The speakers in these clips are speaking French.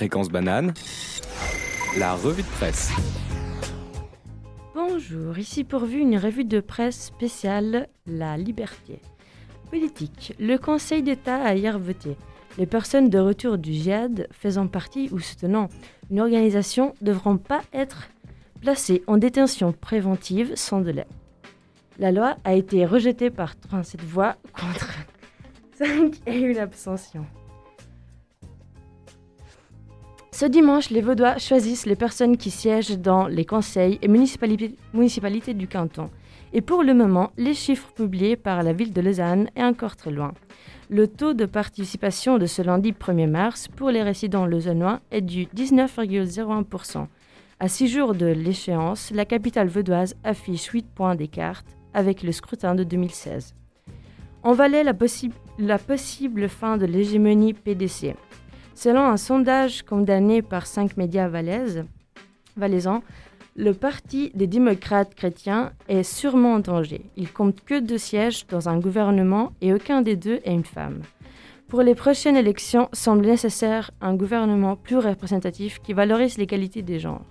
Fréquence banane, la revue de presse. Bonjour, ici pourvu une revue de presse spéciale La Liberté. Politique. Le Conseil d'État a hier voté. Les personnes de retour du djihad faisant partie ou soutenant une organisation devront pas être placées en détention préventive sans délai. La loi a été rejetée par 37 voix contre 5 et une abstention. Ce dimanche, les Vaudois choisissent les personnes qui siègent dans les conseils et municipalités, du canton. Et pour le moment, les chiffres publiés par la ville de Lausanne est encore très loin. Le taux de participation de ce lundi 1er mars pour les résidents lausannois est du 19,01%. À six jours de l'échéance, la capitale vaudoise affiche 8 points d'écart avec le scrutin de 2016. On valait la possible fin de l'hégémonie PDC. Selon un sondage condamné par cinq médias valaisans, le Parti des démocrates chrétiens est sûrement en danger. Il compte que deux sièges dans un gouvernement et aucun des deux est une femme. Pour les prochaines élections, semble nécessaire un gouvernement plus représentatif qui valorise l'égalité des genres.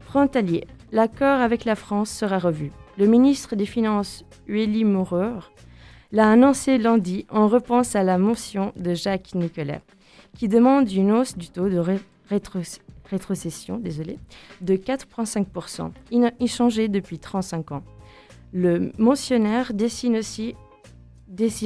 Frontalier, l'accord avec la France sera revu. Le ministre des Finances, Ueli Maurer, l'a annoncé lundi en réponse à la motion de Jacques Nicolet qui demande une hausse du taux de rétrocession de 4,5%, inchangé depuis 35 ans. Le motionnaire dessine aussi,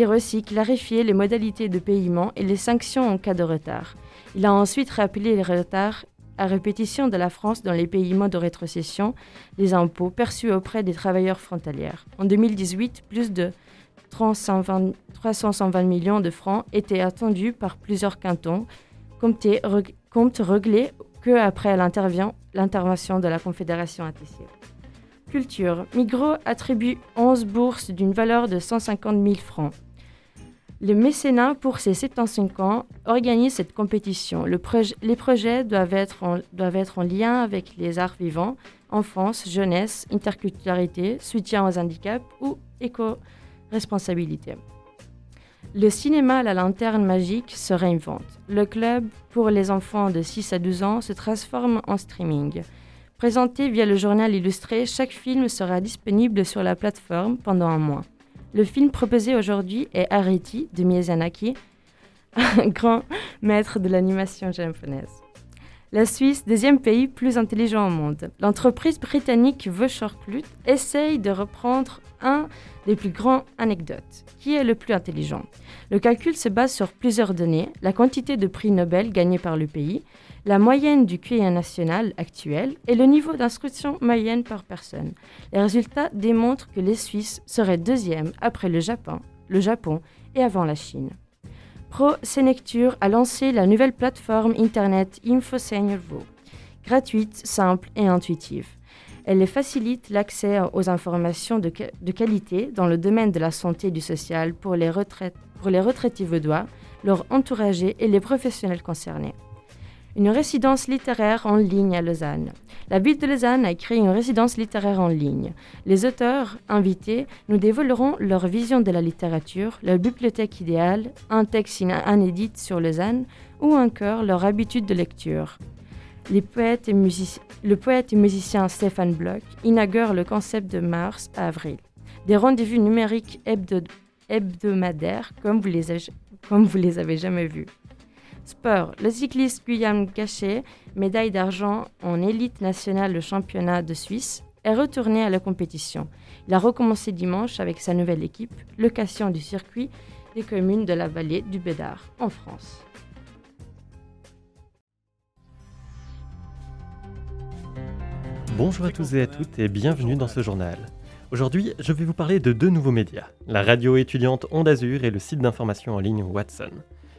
aussi clarifier les modalités de paiement et les sanctions en cas de retard. Il a ensuite rappelé les retards à répétition de la France dans les paiements de rétrocession des impôts perçus auprès des travailleurs frontalières. En 2018, plus de 320, millions de francs étaient attendus par plusieurs cantons, compte réglé que après l'intervention de la Confédération ATC. Culture. Migros attribue 11 bourses d'une valeur de 150 000 francs. Le mécénat, pour ses 75 ans, organise cette compétition. les projets doivent être en lien avec les arts vivants, enfance, jeunesse, interculturalité, soutien aux handicaps ou éco responsabilité. Le cinéma La Lanterne Magique se réinvente. Le club pour les enfants de 6 à 12 ans se transforme en streaming. Présenté via le journal illustré, chaque film sera disponible sur la plateforme pendant un mois. Le film proposé aujourd'hui est Ariti de Miyazaki, un grand maître de l'animation japonaise. La Suisse, deuxième pays plus intelligent au monde. L'entreprise britannique Vauchor-Clut essaye de reprendre un des plus grandes anecdotes. Qui est le plus intelligent? Le calcul se base sur plusieurs données, la quantité de prix Nobel gagnés par le pays, la moyenne du QI national actuel et le niveau d'instruction moyenne par personne. Les résultats démontrent que les Suisses seraient deuxièmes après le Japon, le Japon et avant la Chine. Pro Senecture a lancé la nouvelle plateforme internet InfoSeniorVo, gratuite, simple et intuitive. Elle facilite l'accès aux informations de, qualité dans le domaine de la santé et du social pour les, pour les retraités vaudois, leurs entouragés et les professionnels concernés une résidence littéraire en ligne à Lausanne. La ville de Lausanne a créé une résidence littéraire en ligne. Les auteurs invités nous dévoileront leur vision de la littérature, leur bibliothèque idéale, un texte inédit sur Lausanne ou encore leur habitude de lecture. le poète et musicien Stéphane Bloch inaugure le concept de mars à avril. Des rendez-vous numériques hebdomadaires comme vous les, comme vous les avez jamais vus. Sport. Le cycliste Guillaume Cachet, médaille d'argent en élite nationale le championnat de Suisse, est retourné à la compétition. Il a recommencé dimanche avec sa nouvelle équipe, location du circuit des communes de la vallée du Bédard, en France. Bonjour à tous et à toutes et bienvenue dans ce journal. Aujourd'hui, je vais vous parler de deux nouveaux médias, la radio étudiante Onde Azur et le site d'information en ligne Watson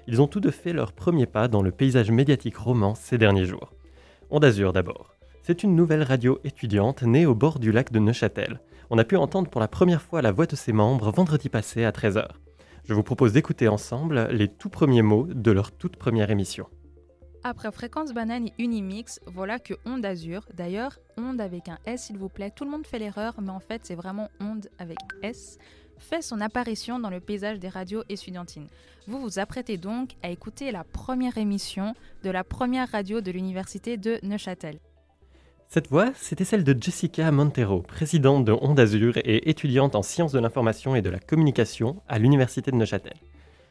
ils ont tous deux fait leur premier pas dans le paysage médiatique roman ces derniers jours. Onde d'Azur d'abord. C'est une nouvelle radio étudiante née au bord du lac de Neuchâtel. On a pu entendre pour la première fois la voix de ses membres vendredi passé à 13h. Je vous propose d'écouter ensemble les tout premiers mots de leur toute première émission. Après Fréquence Banane et Unimix, voilà que Onde Azur, d'ailleurs, Onde avec un S s'il vous plaît, tout le monde fait l'erreur, mais en fait c'est vraiment Onde avec S, fait son apparition dans le paysage des radios estudiantines. Vous vous apprêtez donc à écouter la première émission de la première radio de l'université de Neuchâtel. Cette voix, c'était celle de Jessica Montero, présidente de Onde Azur et étudiante en sciences de l'information et de la communication à l'université de Neuchâtel.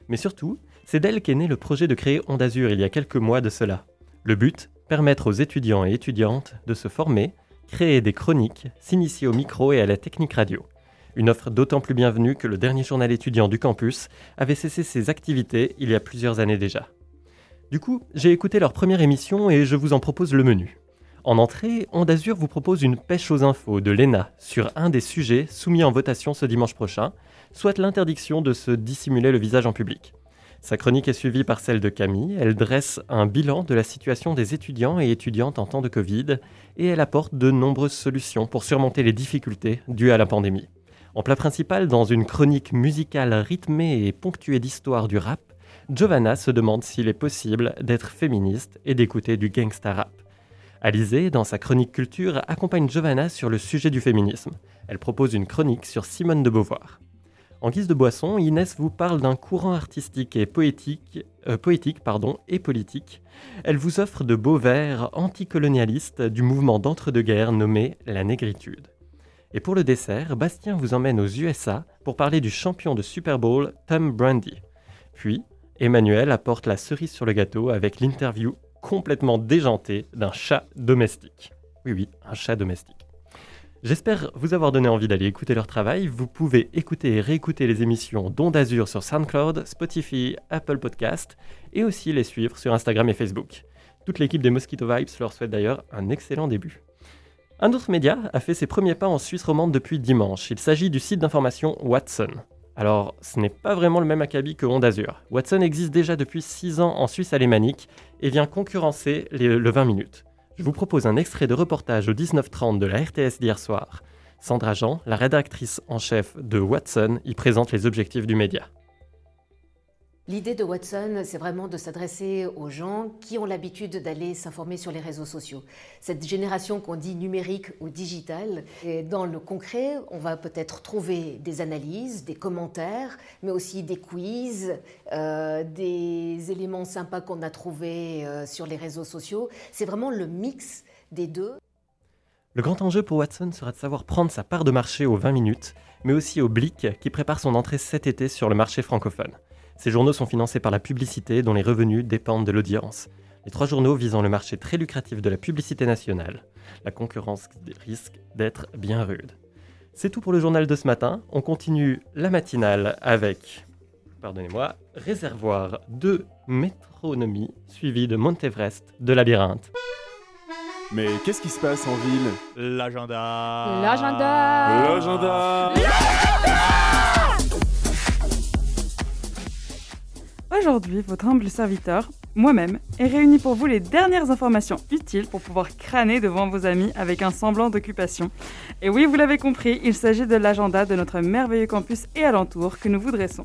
Mais surtout, c'est d'elle qu'est né le projet de créer Onde Azur il y a quelques mois de cela. Le but Permettre aux étudiants et étudiantes de se former, créer des chroniques, s'initier au micro et à la technique radio. Une offre d'autant plus bienvenue que le dernier journal étudiant du campus avait cessé ses activités il y a plusieurs années déjà. Du coup, j'ai écouté leur première émission et je vous en propose le menu. En entrée, Onde Azur vous propose une pêche aux infos de l'ENA sur un des sujets soumis en votation ce dimanche prochain, soit l'interdiction de se dissimuler le visage en public. Sa chronique est suivie par celle de Camille. Elle dresse un bilan de la situation des étudiants et étudiantes en temps de Covid et elle apporte de nombreuses solutions pour surmonter les difficultés dues à la pandémie. En plat principal, dans une chronique musicale rythmée et ponctuée d'histoires du rap, Giovanna se demande s'il est possible d'être féministe et d'écouter du gangsta rap. Alizé, dans sa chronique culture, accompagne Giovanna sur le sujet du féminisme. Elle propose une chronique sur Simone de Beauvoir. En guise de boisson, Inès vous parle d'un courant artistique et poétique, euh, poétique et politique. Elle vous offre de beaux vers anticolonialistes du mouvement d'entre-deux-guerres nommé la négritude. Et pour le dessert, Bastien vous emmène aux USA pour parler du champion de Super Bowl, Tom Brady. Puis, Emmanuel apporte la cerise sur le gâteau avec l'interview complètement déjantée d'un chat domestique. Oui, oui, un chat domestique. J'espère vous avoir donné envie d'aller écouter leur travail. Vous pouvez écouter et réécouter les émissions d'Onde Azur sur SoundCloud, Spotify, Apple Podcast et aussi les suivre sur Instagram et Facebook. Toute l'équipe des Mosquito Vibes leur souhaite d'ailleurs un excellent début. Un autre média a fait ses premiers pas en Suisse romande depuis dimanche. Il s'agit du site d'information Watson. Alors, ce n'est pas vraiment le même acabit que Azur. Watson existe déjà depuis 6 ans en Suisse alémanique et vient concurrencer le 20 minutes. Je vous propose un extrait de reportage au 19h30 de la RTS d'hier soir. Sandra Jean, la rédactrice en chef de Watson, y présente les objectifs du média. L'idée de Watson, c'est vraiment de s'adresser aux gens qui ont l'habitude d'aller s'informer sur les réseaux sociaux. Cette génération qu'on dit numérique ou digitale, dans le concret, on va peut-être trouver des analyses, des commentaires, mais aussi des quiz, euh, des éléments sympas qu'on a trouvés euh, sur les réseaux sociaux. C'est vraiment le mix des deux. Le grand enjeu pour Watson sera de savoir prendre sa part de marché aux 20 minutes, mais aussi au Blick qui prépare son entrée cet été sur le marché francophone. Ces journaux sont financés par la publicité dont les revenus dépendent de l'audience. Les trois journaux visant le marché très lucratif de la publicité nationale. La concurrence risque d'être bien rude. C'est tout pour le journal de ce matin. On continue la matinale avec, pardonnez-moi, Réservoir de Métronomie, suivi de Montevrest de Labyrinthe. Mais qu'est-ce qui se passe en ville? L'agenda L'agenda L'agenda Aujourd'hui, votre humble serviteur, moi-même, est réuni pour vous les dernières informations utiles pour pouvoir crâner devant vos amis avec un semblant d'occupation. Et oui, vous l'avez compris, il s'agit de l'agenda de notre merveilleux campus et alentour que nous vous dressons.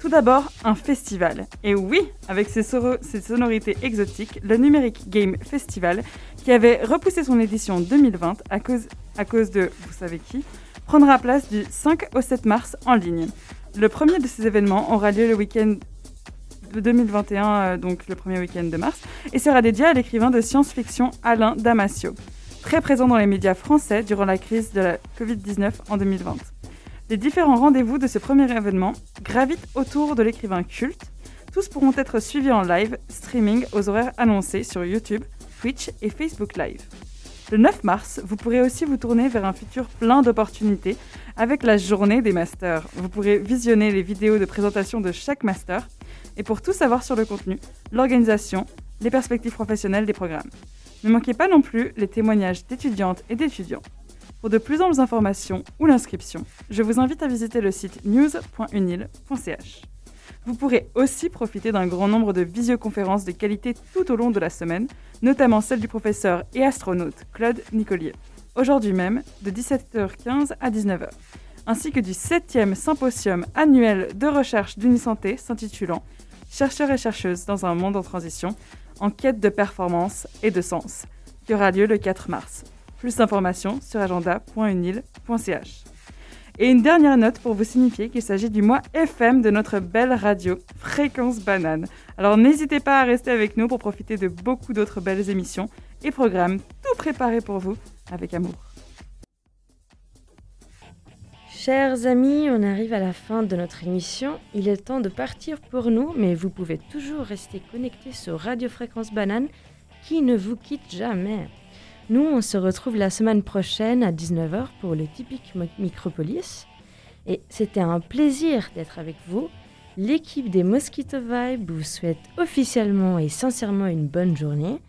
Tout d'abord, un festival. Et oui, avec ses, sonorités exotiques, le Numeric Game Festival, qui avait repoussé son édition 2020 à cause, à cause de, vous savez qui, prendra place du 5 au 7 mars en ligne. Le premier de ces événements aura lieu le week-end 2021, euh, donc le premier week-end de mars, et sera dédié à l'écrivain de science-fiction Alain Damasio, très présent dans les médias français durant la crise de la Covid-19 en 2020. Les différents rendez-vous de ce premier événement gravitent autour de l'écrivain culte. Tous pourront être suivis en live streaming aux horaires annoncés sur YouTube, Twitch et Facebook Live. Le 9 mars, vous pourrez aussi vous tourner vers un futur plein d'opportunités avec la journée des masters. Vous pourrez visionner les vidéos de présentation de chaque master et pour tout savoir sur le contenu, l'organisation, les perspectives professionnelles des programmes. Ne manquez pas non plus les témoignages d'étudiantes et d'étudiants. Pour de plus amples informations ou l'inscription, je vous invite à visiter le site news.unil.ch. Vous pourrez aussi profiter d'un grand nombre de visioconférences de qualité tout au long de la semaine, notamment celle du professeur et astronaute Claude Nicolier, aujourd'hui même de 17h15 à 19h, ainsi que du 7e symposium annuel de recherche d'Unisanté s'intitulant Chercheurs et chercheuses dans un monde en transition, en quête de performance et de sens, qui aura lieu le 4 mars. Plus d'informations sur agenda.unil.ch. Et une dernière note pour vous signifier qu'il s'agit du mois FM de notre belle radio, Fréquence Banane. Alors n'hésitez pas à rester avec nous pour profiter de beaucoup d'autres belles émissions et programmes tout préparés pour vous avec amour. Chers amis, on arrive à la fin de notre émission. Il est temps de partir pour nous, mais vous pouvez toujours rester connectés sur Radio Fréquence Banane qui ne vous quitte jamais. Nous, on se retrouve la semaine prochaine à 19h pour le typique Micropolis. Et c'était un plaisir d'être avec vous. L'équipe des Mosquito Vibe vous souhaite officiellement et sincèrement une bonne journée.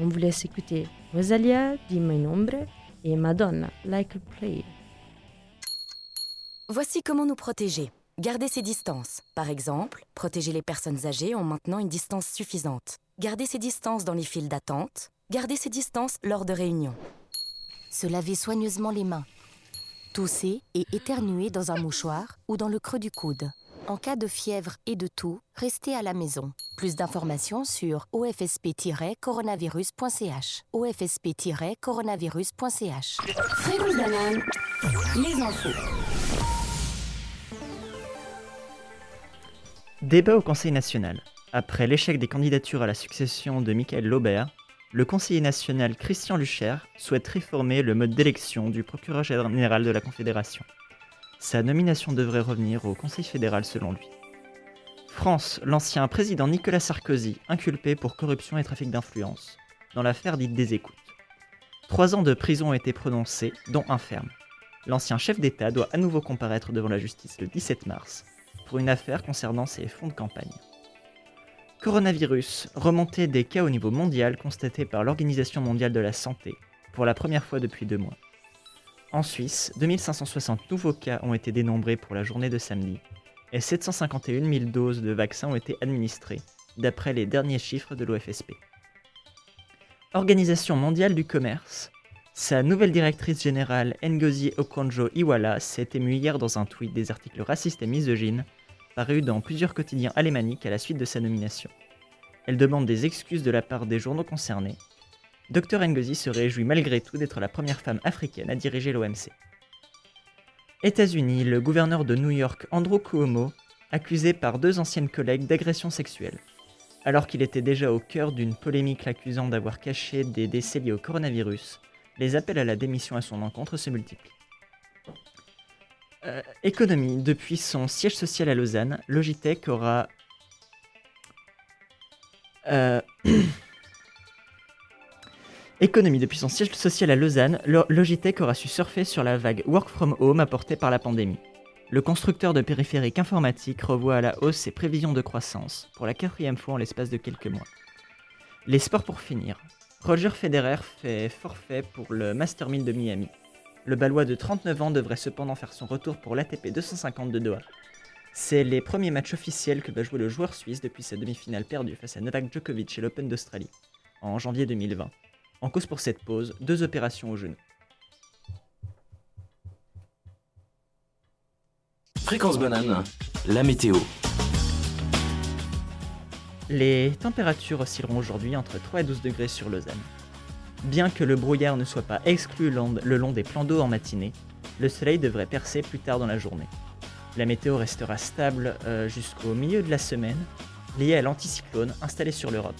On vous laisse écouter Rosalia, Di My Nombre et Madonna, Like a Play. Voici comment nous protéger. Garder ses distances. Par exemple, protéger les personnes âgées en maintenant une distance suffisante. Garder ses distances dans les files d'attente. Garder ses distances lors de réunions. Se laver soigneusement les mains. Tousser et éternuer dans un mouchoir ou dans le creux du coude. En cas de fièvre et de toux, restez à la maison. Plus d'informations sur ofsp-coronavirus.ch. ofsp-coronavirus.ch. Fréquence banane, les infos. Débat au Conseil national. Après l'échec des candidatures à la succession de Michael Laubert, le conseiller national Christian Lucher souhaite réformer le mode d'élection du procureur général de la Confédération. Sa nomination devrait revenir au Conseil fédéral selon lui. France, l'ancien président Nicolas Sarkozy inculpé pour corruption et trafic d'influence, dans l'affaire dite des écoutes. Trois ans de prison ont été prononcés, dont un ferme. L'ancien chef d'État doit à nouveau comparaître devant la justice le 17 mars pour une affaire concernant ses fonds de campagne. Coronavirus, remontée des cas au niveau mondial constatés par l'Organisation mondiale de la santé pour la première fois depuis deux mois. En Suisse, 2560 nouveaux cas ont été dénombrés pour la journée de samedi et 751 000 doses de vaccins ont été administrées, d'après les derniers chiffres de l'OFSP. Organisation mondiale du commerce, sa nouvelle directrice générale Ngozi Okonjo-Iweala s'est émue hier dans un tweet des articles racistes et misogynes parus dans plusieurs quotidiens alémaniques à la suite de sa nomination. Elle demande des excuses de la part des journaux concernés. Dr Ngozi se réjouit malgré tout d'être la première femme africaine à diriger l'OMC. États-Unis, le gouverneur de New York Andrew Cuomo, accusé par deux anciennes collègues d'agression sexuelle. Alors qu'il était déjà au cœur d'une polémique l'accusant d'avoir caché des décès liés au coronavirus, les appels à la démission à son encontre se multiplient. Euh, économie. Depuis son siège social à Lausanne, Logitech aura. Euh, Logitech aura su surfer sur la vague work from home apportée par la pandémie. Le constructeur de périphériques informatiques revoit à la hausse ses prévisions de croissance, pour la quatrième fois en l'espace de quelques mois. Les sports pour finir. Roger Federer fait forfait pour le Master 1000 de Miami. Le Balois de 39 ans devrait cependant faire son retour pour l'ATP 250 de Doha. C'est les premiers matchs officiels que va jouer le joueur suisse depuis sa demi-finale perdue face à Novak Djokovic chez l'Open d'Australie, en janvier 2020. En cause pour cette pause, deux opérations au genou. Fréquence banane, la météo. Les températures oscilleront aujourd'hui entre 3 et 12 degrés sur Lausanne. Bien que le brouillard ne soit pas exclu le long des plans d'eau en matinée, le soleil devrait percer plus tard dans la journée. La météo restera stable euh, jusqu'au milieu de la semaine, liée à l'anticyclone installé sur l'Europe.